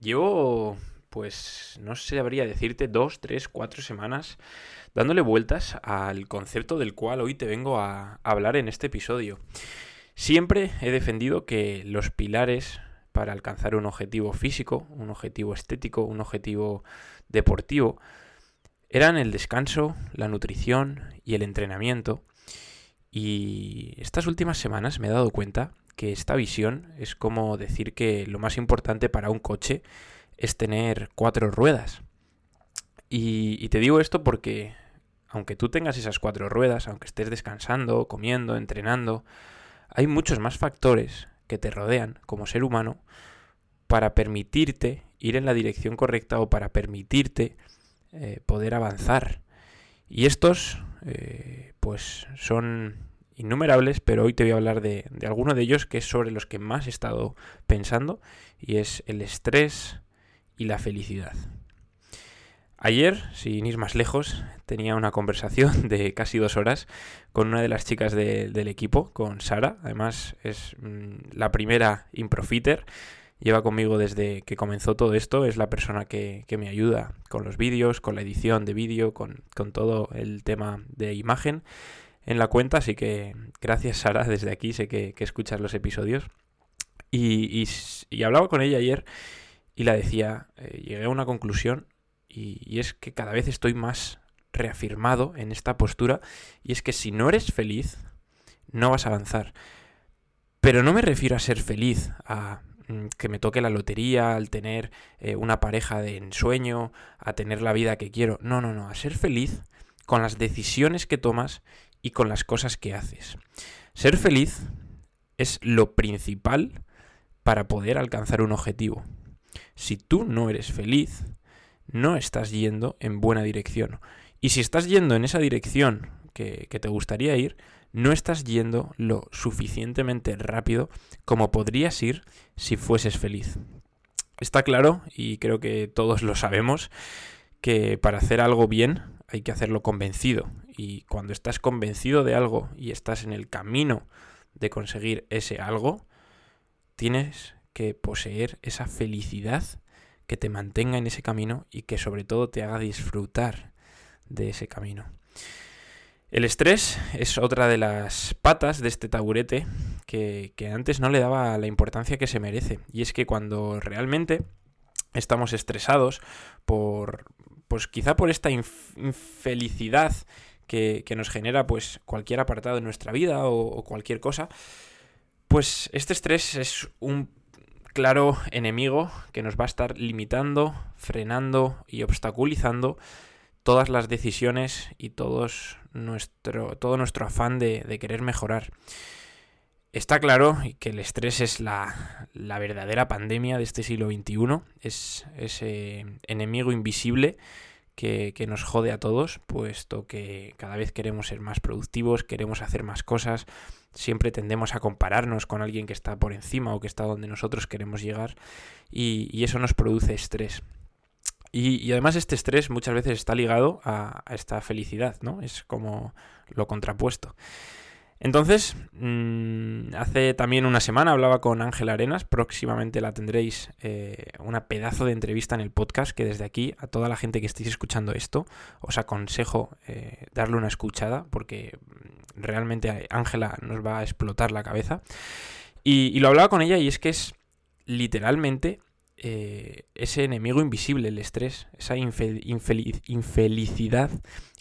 Llevo, pues, no sé, habría decirte, dos, tres, cuatro semanas dándole vueltas al concepto del cual hoy te vengo a hablar en este episodio. Siempre he defendido que los pilares para alcanzar un objetivo físico, un objetivo estético, un objetivo deportivo, eran el descanso, la nutrición y el entrenamiento. Y estas últimas semanas me he dado cuenta que esta visión es como decir que lo más importante para un coche es tener cuatro ruedas. Y, te digo esto porque aunque tú tengas esas cuatro ruedas, aunque estés descansando, comiendo, entrenando, hay muchos más factores que te rodean como ser humano para permitirte ir en la dirección correcta o para permitirte eh, poder avanzar. Y estos, eh, pues, son innumerables, pero hoy te voy a hablar de, de alguno de ellos que es sobre los que más he estado pensando y es el estrés y la felicidad. Ayer, sin ir más lejos, tenía una conversación de casi dos horas con una de las chicas del equipo, con Sara. Además, es mm, la primera improfiter. Lleva conmigo desde que comenzó todo esto. Es la persona que, me ayuda con los vídeos, con la edición de vídeo, con, con todo el tema de imagen en la cuenta, así que gracias Sara, desde aquí sé que, escuchas los episodios. Y, hablaba con ella ayer y la decía, eh, llegué a una conclusión y, y es que cada vez estoy más reafirmado en esta postura y es que si no eres feliz, no vas a avanzar. Pero no me refiero a ser feliz, a mm, que me toque la lotería, al tener eh, una pareja de ensueño, a tener la vida que quiero. No, no, no, a ser feliz con las decisiones que tomas y con las cosas que haces. Ser feliz es lo principal para poder alcanzar un objetivo. Si tú no eres feliz, no estás yendo en buena dirección. Y si estás yendo en esa dirección que, te gustaría ir, no estás yendo lo suficientemente rápido como podrías ir si fueses feliz. Está claro, y creo que todos lo sabemos, que para hacer algo bien hay que hacerlo convencido. Y cuando estás convencido de algo y estás en el camino de conseguir ese algo, tienes que poseer esa felicidad que te mantenga en ese camino y que sobre todo te haga disfrutar de ese camino. El estrés es otra de las patas de este taburete que, que antes no le daba la importancia que se merece. Y es que cuando realmente estamos estresados por, pues quizá por esta infelicidad que, nos genera pues cualquier apartado de nuestra vida o, cualquier cosa, pues este estrés es un claro enemigo que nos va a estar limitando, frenando y obstaculizando todas las decisiones y todos nuestro, todo nuestro afán de, querer mejorar. Está claro que el estrés es la, la, verdadera pandemia de este siglo XXI, es ese enemigo invisible que, nos jode a todos, puesto que cada vez queremos ser más productivos, queremos hacer más cosas, siempre tendemos a compararnos con alguien que está por encima o que está donde nosotros queremos llegar y, eso nos produce estrés. Y, además este estrés muchas veces está ligado a, a esta felicidad, ¿no? Es como lo contrapuesto. Entonces, mm, hace también una semana hablaba con Ángela Arenas, próximamente la tendréis eh, una pedazo de entrevista en el podcast que desde aquí a toda la gente que estéis escuchando esto os aconsejo eh, darle una escuchada porque mm, realmente Ángela nos va a explotar la cabeza. Y, lo hablaba con ella y es que es literalmente eh, ese enemigo invisible, el estrés, esa infelicidad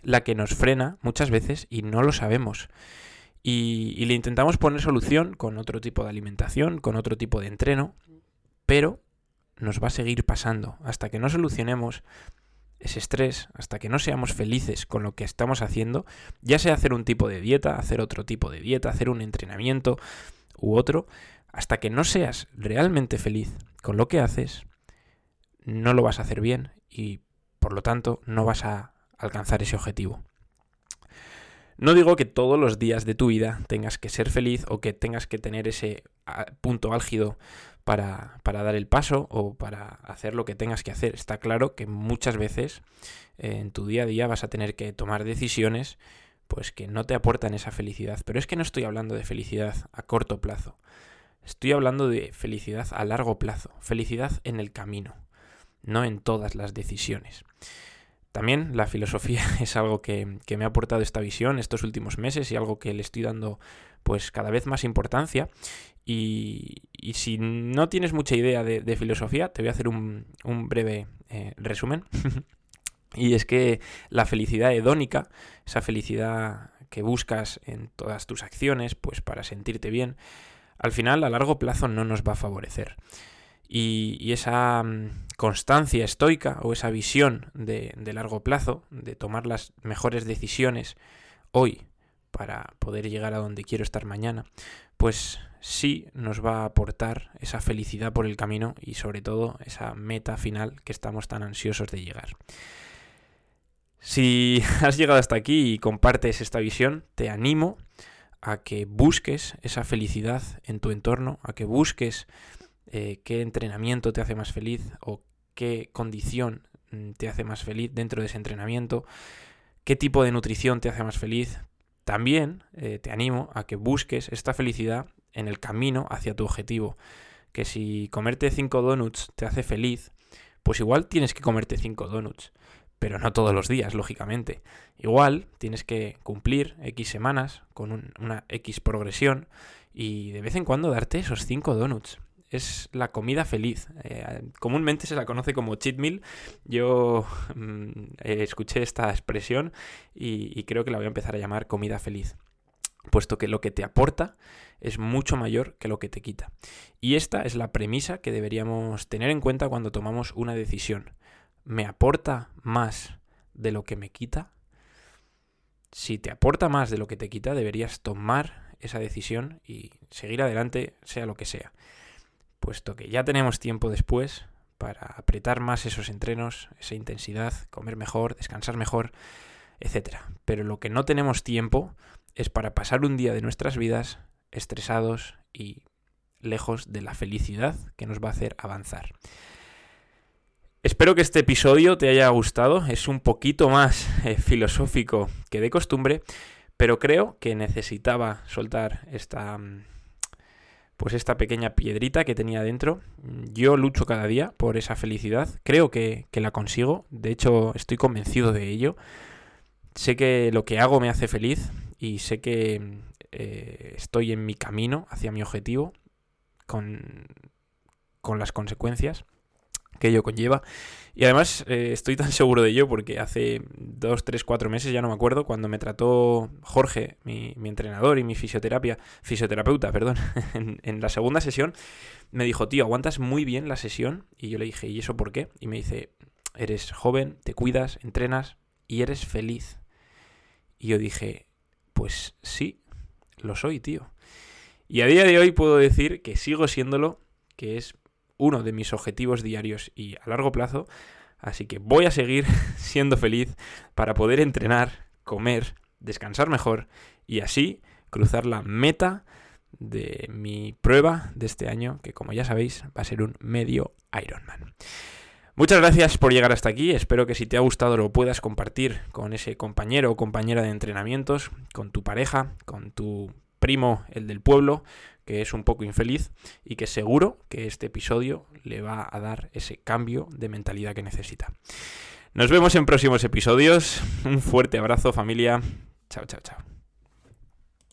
la que nos frena muchas veces y no lo sabemos. Y, le intentamos poner solución con otro tipo de alimentación, con otro tipo de entreno, pero nos va a seguir pasando hasta que no solucionemos ese estrés, hasta que no seamos felices con lo que estamos haciendo, ya sea hacer un tipo de dieta, hacer otro tipo de dieta, hacer un entrenamiento u otro, hasta que no seas realmente feliz con lo que haces, no lo vas a hacer bien y por lo tanto no vas a alcanzar ese objetivo. No digo que todos los días de tu vida tengas que ser feliz o que tengas que tener ese punto álgido para, dar el paso o para hacer lo que tengas que hacer. Está claro que muchas veces eh, en tu día a día vas a tener que tomar decisiones pues que no te aportan esa felicidad. Pero es que no estoy hablando de felicidad a corto plazo. Estoy hablando de felicidad a largo plazo, felicidad en el camino. no en todas las decisiones. También la filosofía es algo que, me ha aportado esta visión estos últimos meses y algo que le estoy dando pues cada vez más importancia. Y, si no tienes mucha idea de, filosofía, te voy a hacer un, breve eh, resumen. y es que la felicidad hedónica, esa felicidad que buscas en todas tus acciones, pues para sentirte bien, al final a largo plazo no nos va a favorecer. Y, esa mm, constancia estoica o esa visión de, largo plazo, de tomar las mejores decisiones hoy para poder llegar a donde quiero estar mañana, pues sí nos va a aportar esa felicidad por el camino y sobre todo esa meta final que estamos tan ansiosos de llegar. Si has llegado hasta aquí y compartes esta visión, te animo a que busques esa felicidad en tu entorno, a que busques eh, qué entrenamiento te hace más feliz o qué condición mm, te hace más feliz dentro de ese entrenamiento, qué tipo de nutrición te hace más feliz. También eh, te animo a que busques esta felicidad en el camino hacia tu objetivo. Que si comerte 5 donuts te hace feliz, pues igual tienes que comerte 5 donuts pero no todos los días, lógicamente. Igual tienes que cumplir X semanas con una X progresión y de vez en cuando darte esos 5 donuts. Es la comida feliz. Eh, comúnmente se la conoce como cheat meal. Yo mm, escuché esta expresión y creo que la voy a empezar a llamar comida feliz puesto que lo que te aporta es mucho mayor que lo que te quita. Y esta es la premisa que deberíamos tener en cuenta cuando tomamos una decisión me aporta más de lo que me quita, si te aporta más de lo que te quita, deberías tomar esa decisión y seguir adelante, sea lo que sea. Puesto que ya tenemos tiempo después para apretar más esos entrenos, esa intensidad, comer mejor, descansar mejor, etc. Pero lo que no tenemos tiempo es para pasar un día de nuestras vidas estresados y lejos de la felicidad que nos va a hacer avanzar. Espero que este episodio te haya gustado. Es un poquito más eh, filosófico que de costumbre, pero creo que necesitaba soltar esta mm, pues esta pequeña piedrita que tenía dentro. Yo lucho cada día por esa felicidad. Creo que, la consigo. De hecho, estoy convencido de ello. Sé que lo que hago me hace feliz y sé que eh, estoy en mi camino hacia mi objetivo con, con las consecuencias que ello conlleva. Y además eh, estoy tan seguro de ello porque hace dos, tres, cuatro meses, ya no me acuerdo, cuando me trató Jorge, mi, entrenador y mi fisioterapia, fisioterapeuta, perdón, en, la segunda sesión, me dijo, tío, aguantas muy bien la sesión. Y yo le dije, ¿y eso por qué? Y me dice, eres joven, te cuidas, entrenas y eres feliz. Y yo dije, pues sí, lo soy, tío. Y a día de hoy puedo decir que sigo siéndolo, que es uno de mis objetivos diarios y a largo plazo. Así que voy a seguir siendo feliz para poder entrenar, comer, descansar mejor y así cruzar la meta de mi prueba de este año, que como ya sabéis va a ser un medio Ironman. Muchas gracias por llegar hasta aquí, espero que si te ha gustado lo puedas compartir con ese compañero o compañera de entrenamientos, con tu pareja, con tu primo, el del pueblo, que es un poco infeliz y que seguro que este episodio le va a dar ese cambio de mentalidad que necesita. Nos vemos en próximos episodios. Un fuerte abrazo familia. Chao, chao, chao.